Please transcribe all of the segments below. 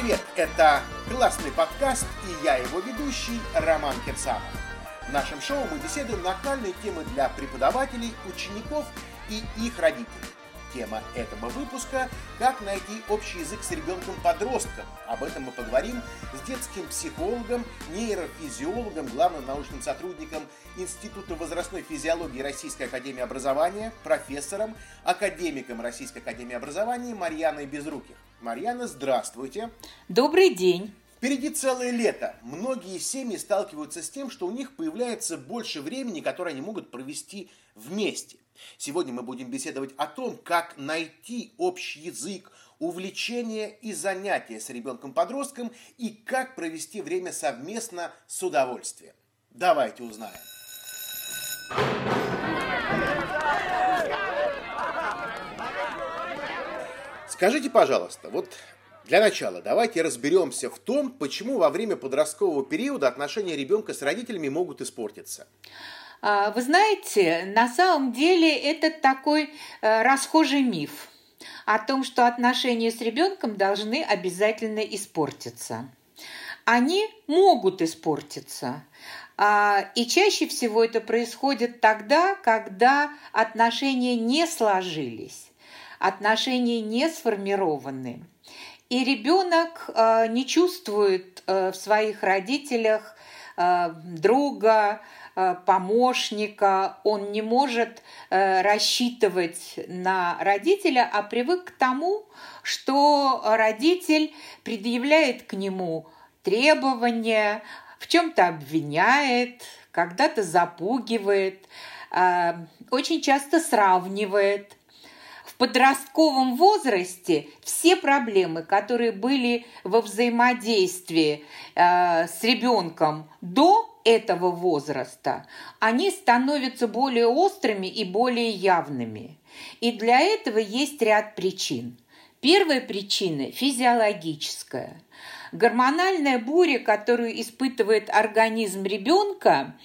привет! Это классный подкаст и я его ведущий Роман Кирсанов. В нашем шоу мы беседуем на актуальные темы для преподавателей, учеников и их родителей. Тема этого выпуска – как найти общий язык с ребенком-подростком. Об этом мы поговорим с детским психологом, нейрофизиологом, главным научным сотрудником Института возрастной физиологии Российской Академии Образования, профессором, академиком Российской Академии Образования Марьяной Безруких. Марьяна, здравствуйте. Добрый день. Впереди целое лето. Многие семьи сталкиваются с тем, что у них появляется больше времени, которое они могут провести вместе. Сегодня мы будем беседовать о том, как найти общий язык, увлечение и занятия с ребенком-подростком и как провести время совместно с удовольствием. Давайте узнаем. Скажите, пожалуйста, вот для начала давайте разберемся в том, почему во время подросткового периода отношения ребенка с родителями могут испортиться. А, вы знаете, на самом деле это такой э, расхожий миф о том, что отношения с ребенком должны обязательно испортиться. Они могут испортиться. А, и чаще всего это происходит тогда, когда отношения не сложились отношения не сформированы. И ребенок э, не чувствует э, в своих родителях э, друга, помощника, он не может рассчитывать на родителя, а привык к тому, что родитель предъявляет к нему требования, в чем-то обвиняет, когда-то запугивает, очень часто сравнивает подростковом возрасте все проблемы, которые были во взаимодействии э, с ребенком до этого возраста, они становятся более острыми и более явными. И для этого есть ряд причин. Первая причина – физиологическая. Гормональная буря, которую испытывает организм ребенка,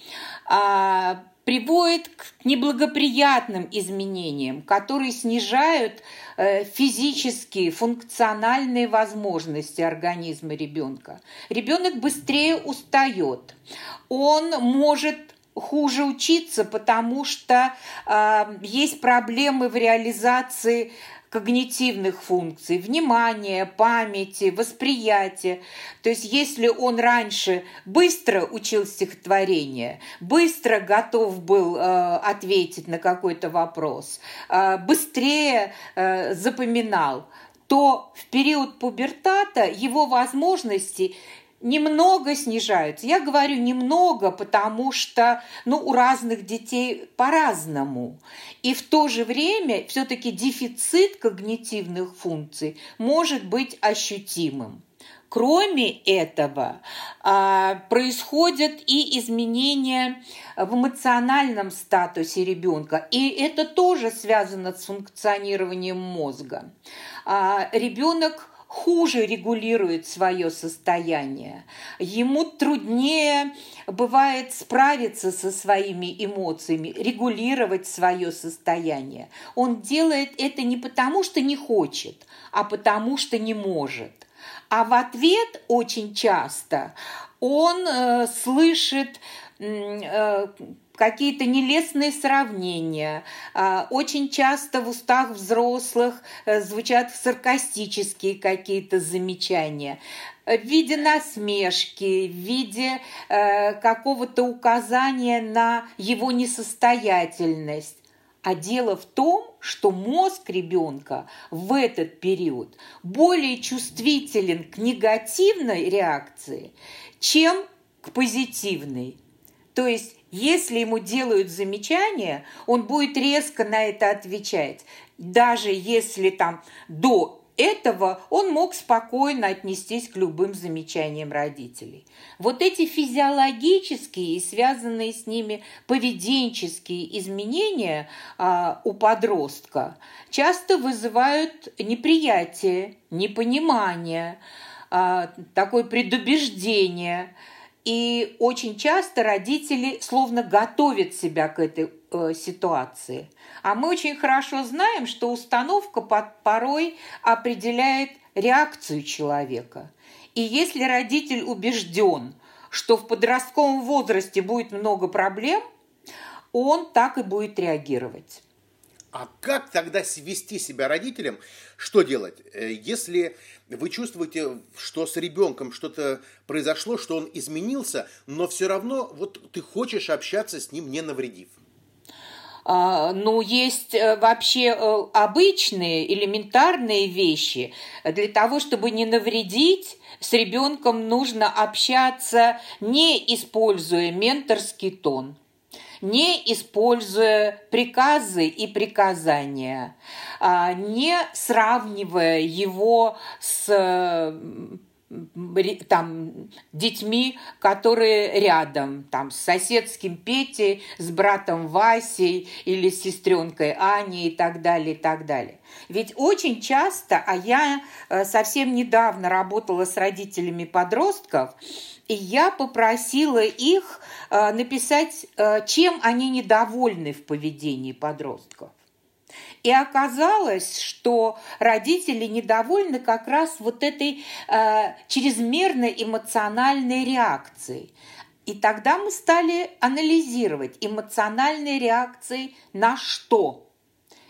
а, приводит к неблагоприятным изменениям, которые снижают э, физические, функциональные возможности организма ребенка. Ребенок быстрее устает, он может хуже учиться, потому что э, есть проблемы в реализации когнитивных функций, внимания, памяти, восприятия. То есть если он раньше быстро учил стихотворение, быстро готов был э, ответить на какой-то вопрос, э, быстрее э, запоминал, то в период пубертата его возможности немного снижаются. Я говорю немного, потому что ну, у разных детей по-разному. И в то же время все-таки дефицит когнитивных функций может быть ощутимым. Кроме этого, а, происходят и изменения в эмоциональном статусе ребенка, и это тоже связано с функционированием мозга. А, ребенок хуже регулирует свое состояние. Ему труднее бывает справиться со своими эмоциями, регулировать свое состояние. Он делает это не потому, что не хочет, а потому, что не может. А в ответ очень часто он э, слышит э, какие-то нелестные сравнения. А, очень часто в устах взрослых э, звучат саркастические какие-то замечания в виде насмешки, в виде э, какого-то указания на его несостоятельность. А дело в том, что мозг ребенка в этот период более чувствителен к негативной реакции, чем к позитивной. То есть если ему делают замечание, он будет резко на это отвечать. Даже если там до этого он мог спокойно отнестись к любым замечаниям родителей. Вот эти физиологические и связанные с ними поведенческие изменения а, у подростка часто вызывают неприятие, непонимание, а, такое предубеждение – и очень часто родители словно готовят себя к этой э, ситуации. А мы очень хорошо знаем, что установка под, порой определяет реакцию человека. И если родитель убежден, что в подростковом возрасте будет много проблем, он так и будет реагировать. А как тогда вести себя родителям? Что делать? Э, если вы чувствуете, что с ребенком что-то произошло, что он изменился, но все равно вот ты хочешь общаться с ним, не навредив. А, ну, есть э, вообще э, обычные, элементарные вещи. Для того, чтобы не навредить, с ребенком нужно общаться, не используя менторский тон не используя приказы и приказания, а, не сравнивая его с там, детьми, которые рядом, там, с соседским Петей, с братом Васей или с сестренкой Аней и так далее, и так далее. Ведь очень часто, а я э, совсем недавно работала с родителями подростков, и я попросила их э, написать, э, чем они недовольны в поведении подростков. И оказалось, что родители недовольны как раз вот этой э, чрезмерной эмоциональной реакцией. И тогда мы стали анализировать эмоциональные реакции на что.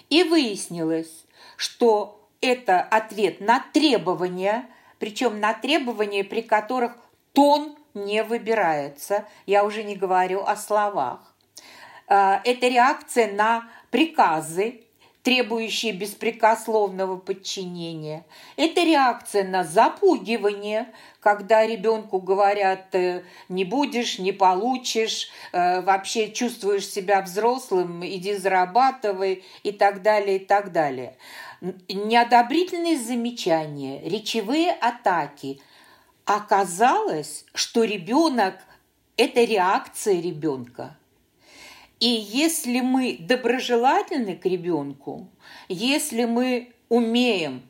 И выяснилось, что это ответ на требования, причем на требования, при которых тон не выбирается. Я уже не говорю о словах. Э, это реакция на приказы, требующие беспрекословного подчинения. Это реакция на запугивание, когда ребенку говорят э, «не будешь, не получишь», э, вообще чувствуешь себя взрослым, иди зарабатывай и так далее, и так далее. Неодобрительные замечания, речевые атаки. Оказалось, что ребенок – это реакция ребенка – и если мы доброжелательны к ребенку, если мы умеем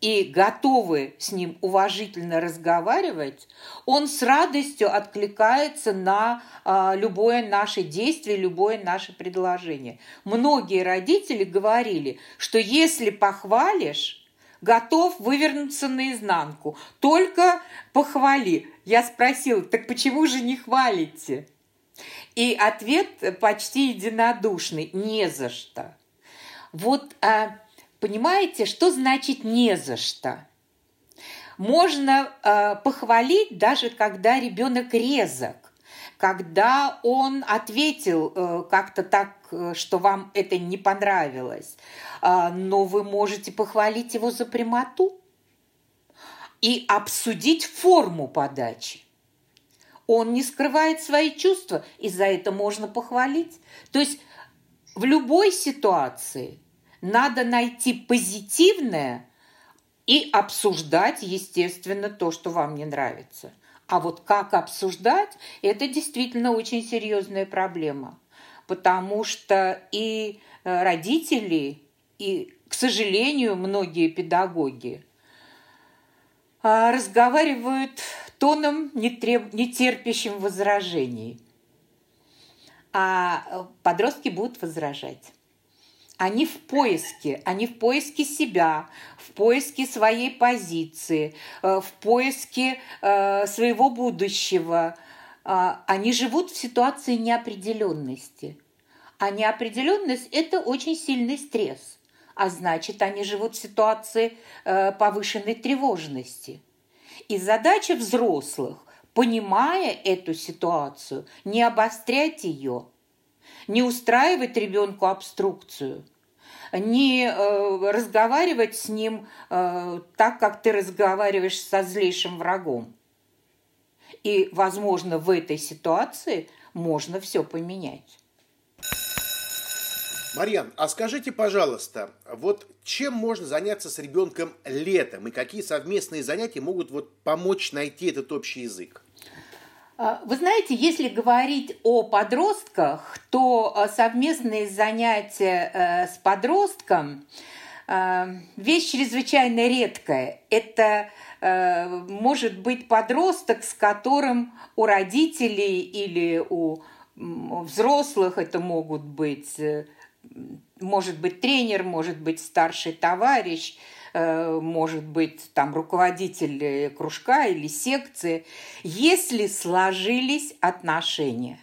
и готовы с ним уважительно разговаривать, он с радостью откликается на а, любое наше действие, любое наше предложение. Многие родители говорили, что если похвалишь, готов вывернуться наизнанку, только похвали. Я спросила, так почему же не хвалите? И ответ почти единодушный – не за что. Вот а, понимаете, что значит «не за что»? Можно а, похвалить, даже когда ребенок резок, когда он ответил э, как-то так, э, что вам это не понравилось, а, но вы можете похвалить его за прямоту и обсудить форму подачи. Он не скрывает свои чувства, и за это можно похвалить. То есть в любой ситуации надо найти позитивное и обсуждать, естественно, то, что вам не нравится. А вот как обсуждать, это действительно очень серьезная проблема. Потому что и э, родители, и, к сожалению, многие педагоги разговаривают тоном, не, треб... не терпящим возражений. А э, подростки будут возражать. Они в поиске, они в поиске себя, в поиске своей позиции, э, в поиске э, своего будущего. А, они живут в ситуации неопределенности. А неопределенность – это очень сильный стресс. А значит, они живут в ситуации повышенной тревожности – и задача взрослых, понимая эту ситуацию, не обострять ее, не устраивать ребенку обструкцию, не э, разговаривать с ним э, так, как ты разговариваешь со злейшим врагом. И, возможно, в этой ситуации можно все поменять. Марьян, а скажите, пожалуйста, вот чем можно заняться с ребенком летом и какие совместные занятия могут вот помочь найти этот общий язык? А, вы знаете, если говорить о подростках, то а, совместные занятия э, с подростком а, вещь чрезвычайно редкая. Это э, может быть подросток, с которым у родителей или у взрослых это могут быть э, может быть тренер, может быть старший товарищ, э, может быть, там руководитель кружка или секции, если сложились отношения.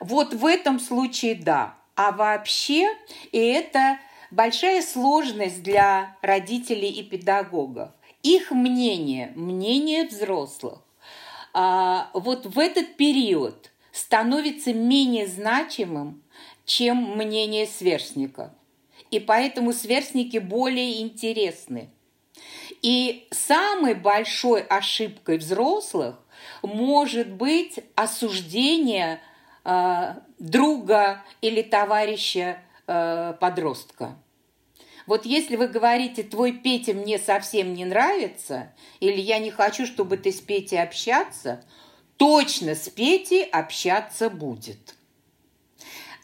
Вот в этом случае да. А вообще, и это большая сложность для родителей и педагогов. Их мнение, мнение взрослых, а, вот в этот период становится менее значимым, чем мнение сверстников. И поэтому сверстники более интересны. И самой большой ошибкой взрослых может быть осуждение э, друга или товарища э, подростка. Вот если вы говорите, твой Петя мне совсем не нравится, или я не хочу, чтобы ты с Петей общаться, точно с Петей общаться будет.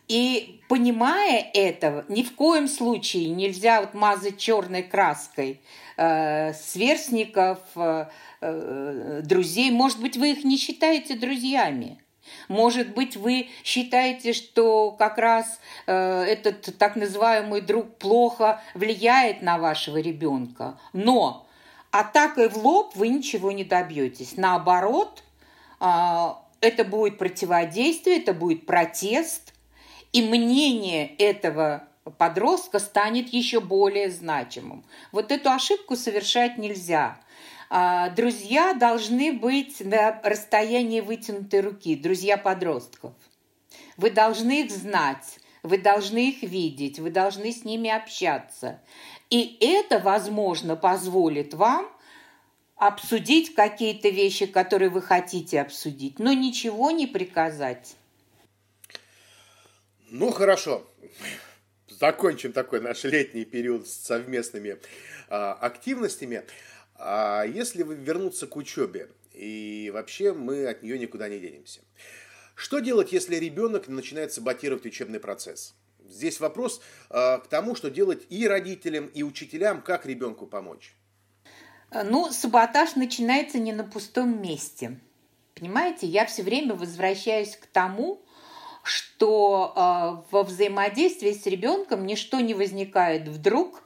И понимая этого, ни в коем случае нельзя вот мазать черной краской э, сверстников, э, э, друзей. Может быть, вы их не считаете друзьями. Может быть, вы считаете, что как раз э, этот так называемый друг плохо влияет на вашего ребенка. Но атакой в лоб вы ничего не добьетесь. Наоборот, э, это будет противодействие, это будет протест, и мнение этого подростка станет еще более значимым. Вот эту ошибку совершать нельзя. А, друзья должны быть на расстоянии вытянутой руки, друзья подростков. Вы должны их знать, вы должны их видеть, вы должны с ними общаться. И это, возможно, позволит вам обсудить какие-то вещи, которые вы хотите обсудить, но ничего не приказать. Ну, хорошо. Закончим такой наш летний период с совместными а, активностями. А если вернуться к учебе, и вообще мы от нее никуда не денемся. Что делать, если ребенок начинает саботировать учебный процесс? Здесь вопрос э, к тому, что делать и родителям, и учителям, как ребенку помочь. Ну, саботаж начинается не на пустом месте. Понимаете, я все время возвращаюсь к тому, что э, во взаимодействии с ребенком ничто не возникает вдруг,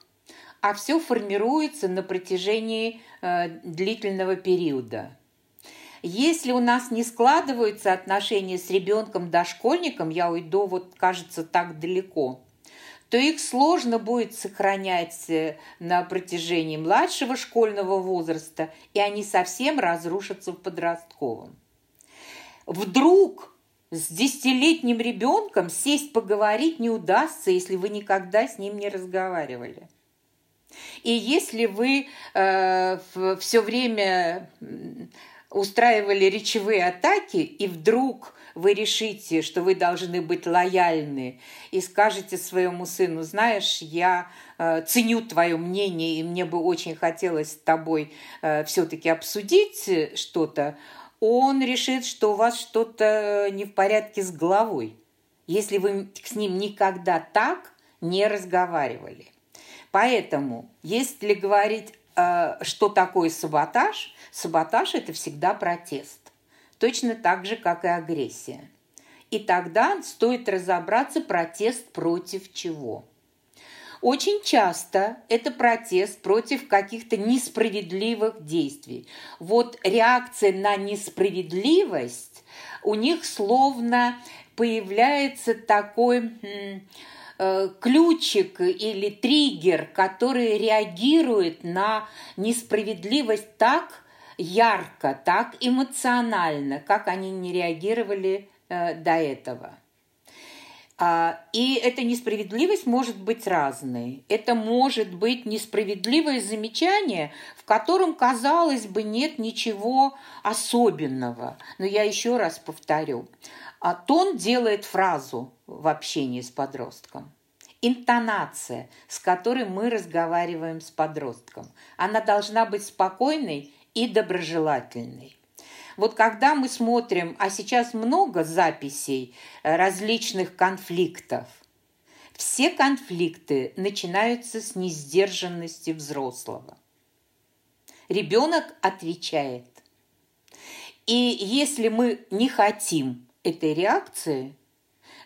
а все формируется на протяжении э, длительного периода. Если у нас не складываются отношения с ребенком дошкольником, я уйду вот, кажется, так далеко, то их сложно будет сохранять э, на протяжении младшего школьного возраста, и они совсем разрушатся в подростковом. Вдруг с десятилетним ребенком сесть поговорить не удастся, если вы никогда с ним не разговаривали. И если вы э, все время устраивали речевые атаки, и вдруг вы решите, что вы должны быть лояльны, и скажете своему сыну, знаешь, я э, ценю твое мнение, и мне бы очень хотелось с тобой э, все-таки обсудить что-то, он решит, что у вас что-то не в порядке с головой, если вы с ним никогда так не разговаривали. Поэтому, если говорить, э, что такое саботаж, саботаж – это всегда протест. Точно так же, как и агрессия. И тогда стоит разобраться, протест против чего – очень часто это протест против каких-то несправедливых действий. Вот реакция на несправедливость у них словно появляется такой э, ключик или триггер, который реагирует на несправедливость так ярко, так эмоционально, как они не реагировали э, до этого. А, и эта несправедливость может быть разной. Это может быть несправедливое замечание, в котором, казалось бы, нет ничего особенного. Но я еще раз повторю. А тон делает фразу в общении с подростком. Интонация, с которой мы разговариваем с подростком, она должна быть спокойной и доброжелательной. Вот когда мы смотрим, а сейчас много записей э, различных конфликтов, все конфликты начинаются с несдержанности взрослого. Ребенок отвечает. И если мы не хотим этой реакции,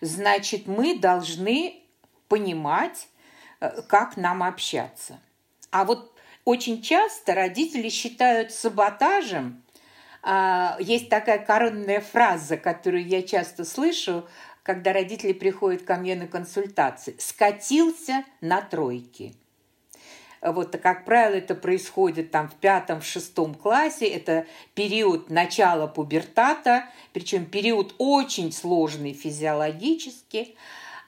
значит, мы должны понимать, э, как нам общаться. А вот очень часто родители считают саботажем. А, есть такая коронная фраза, которую я часто слышу, когда родители приходят ко мне на консультации. «Скатился на тройки». Вот, как правило, это происходит там в пятом, в шестом классе. Это период начала пубертата, причем период очень сложный физиологически.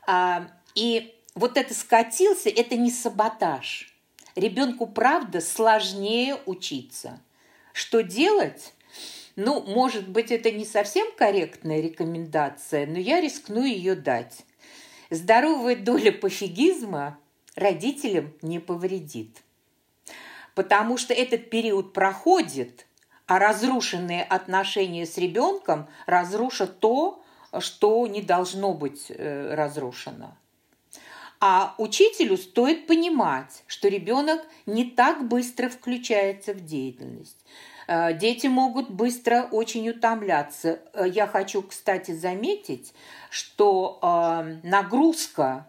А, и вот это скатился, это не саботаж. Ребенку, правда, сложнее учиться. Что делать? Ну, может быть, это не совсем корректная рекомендация, но я рискну ее дать. Здоровая доля пофигизма родителям не повредит. Потому что этот период проходит, а разрушенные отношения с ребенком разрушат то, что не должно быть э, разрушено. А учителю стоит понимать, что ребенок не так быстро включается в деятельность. Э, дети могут быстро очень утомляться. Э, я хочу, кстати, заметить, что нагрузка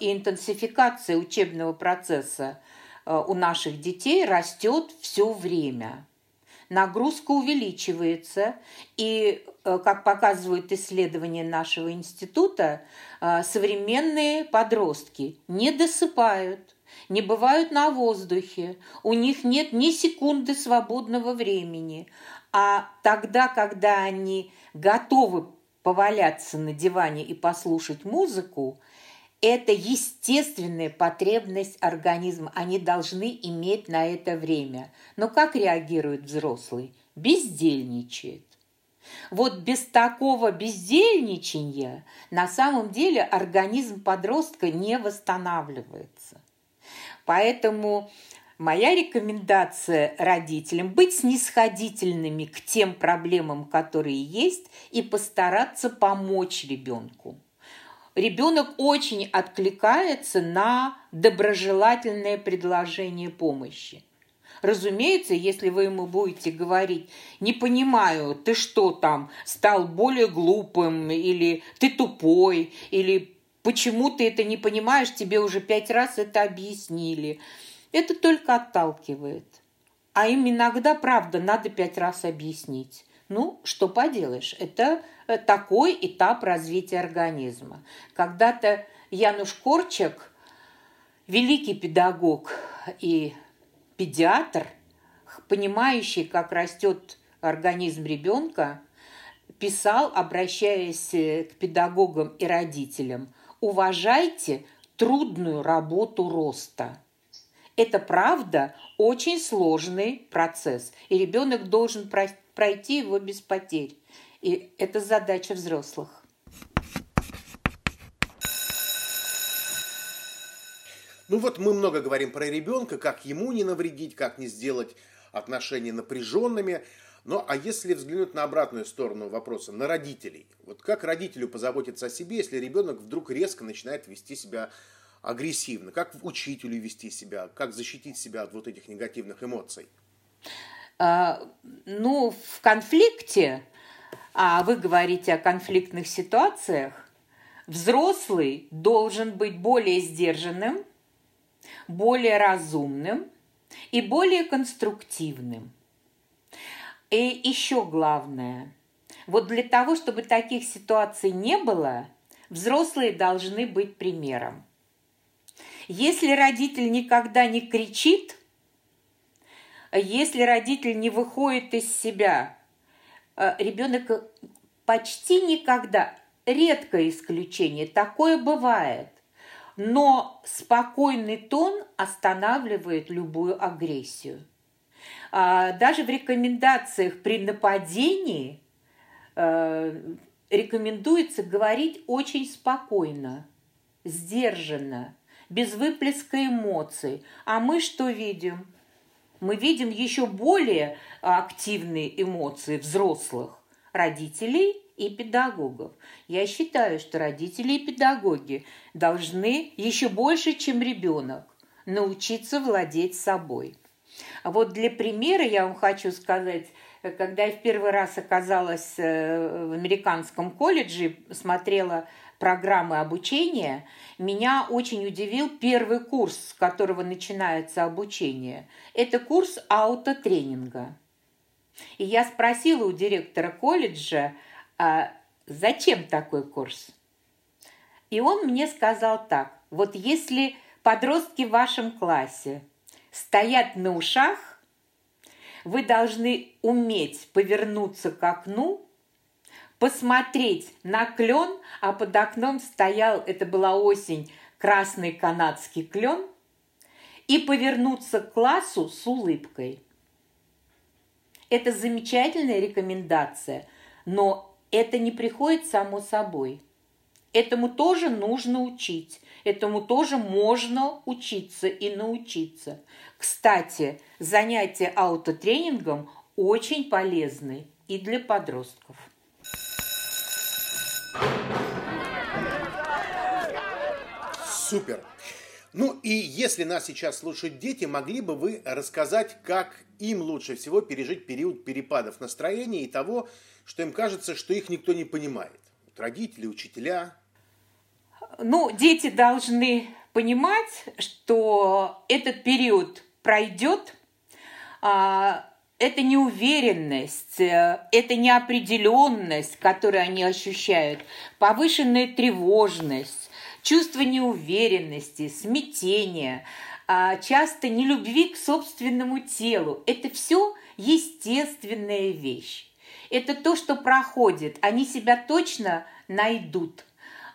и интенсификация учебного процесса у наших детей растет все время нагрузка увеличивается, и, э, как показывают исследования нашего института, э, современные подростки не досыпают, не бывают на воздухе, у них нет ни секунды свободного времени, а тогда, когда они готовы поваляться на диване и послушать музыку, это естественная потребность организма. Они должны иметь на это время. Но как реагирует взрослый? Бездельничает. Вот без такого бездельничания на самом деле организм подростка не восстанавливается. Поэтому моя рекомендация родителям – быть снисходительными к тем проблемам, которые есть, и постараться помочь ребенку ребенок очень откликается на доброжелательное предложение помощи. Разумеется, если вы ему будете говорить, не понимаю, ты что там, стал более глупым, или ты тупой, или почему ты это не понимаешь, тебе уже пять раз это объяснили. Это только отталкивает. А им иногда, правда, надо пять раз объяснить. Ну, что поделаешь, это э, такой этап развития организма. Когда-то Януш Корчак, великий педагог и педиатр, понимающий, как растет организм ребенка, писал, обращаясь э, к педагогам и родителям, уважайте трудную работу роста. Это правда очень сложный процесс, и ребенок должен пройти его без потерь. И это задача взрослых. Ну вот мы много говорим про ребенка, как ему не навредить, как не сделать отношения напряженными. Ну а если взглянуть на обратную сторону вопроса, на родителей. Вот как родителю позаботиться о себе, если ребенок вдруг резко начинает вести себя агрессивно? Как учителю вести себя? Как защитить себя от вот этих негативных эмоций? А, ну, в конфликте, а вы говорите о конфликтных ситуациях, взрослый должен быть более сдержанным, более разумным и более конструктивным. И еще главное, вот для того, чтобы таких ситуаций не было, взрослые должны быть примером. Если родитель никогда не кричит – если родитель не выходит из себя, э, ребенок почти никогда, редкое исключение, такое бывает, но спокойный тон останавливает любую агрессию. А, даже в рекомендациях при нападении э, рекомендуется говорить очень спокойно, сдержанно, без выплеска эмоций. А мы что видим? мы видим еще более активные эмоции взрослых родителей и педагогов. Я считаю, что родители и педагоги должны еще больше, чем ребенок, научиться владеть собой. Вот для примера я вам хочу сказать, когда я в первый раз оказалась э, в американском колледже, смотрела программы обучения, меня очень удивил первый курс, с которого начинается обучение. Это курс аутотренинга. И я спросила у директора колледжа, а зачем такой курс? И он мне сказал так, вот если подростки в вашем классе стоят на ушах, вы должны уметь повернуться к окну, посмотреть на клен, а под окном стоял, это была осень, красный канадский клен, и повернуться к классу с улыбкой. Это замечательная рекомендация, но это не приходит само собой. Этому тоже нужно учить. Этому тоже можно учиться и научиться. Кстати, занятия аутотренингом очень полезны и для подростков. Супер! Ну и если нас сейчас слушают дети, могли бы вы рассказать, как им лучше всего пережить период перепадов настроения и того, что им кажется, что их никто не понимает? Родители, учителя, ну, дети должны понимать, что этот период пройдет, а, это неуверенность, э, это неопределенность, которую они ощущают, повышенная тревожность, чувство неуверенности, смятения, а, часто нелюбви к собственному телу. Это все естественная вещь. Это то, что проходит. Они себя точно найдут –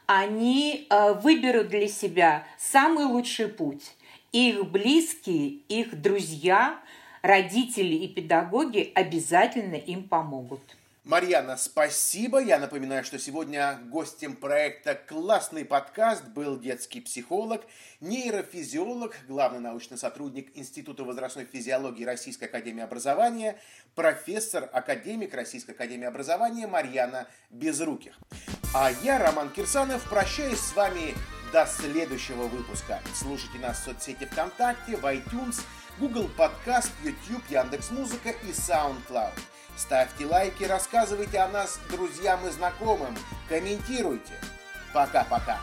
они э, выберут для себя самый лучший путь. Их близкие, их друзья, родители и педагоги обязательно им помогут. Марьяна, спасибо. Я напоминаю, что сегодня гостем проекта «Классный подкаст» был детский психолог, нейрофизиолог, главный научный сотрудник Института возрастной физиологии Российской Академии Образования, профессор, академик Российской Академии Образования Марьяна Безруких. А я, Роман Кирсанов, прощаюсь с вами до следующего выпуска. Слушайте нас в соцсети ВКонтакте, в iTunes, Google Подкаст, YouTube, Яндекс.Музыка и SoundCloud. Ставьте лайки, рассказывайте о нас друзьям и знакомым, комментируйте. Пока-пока.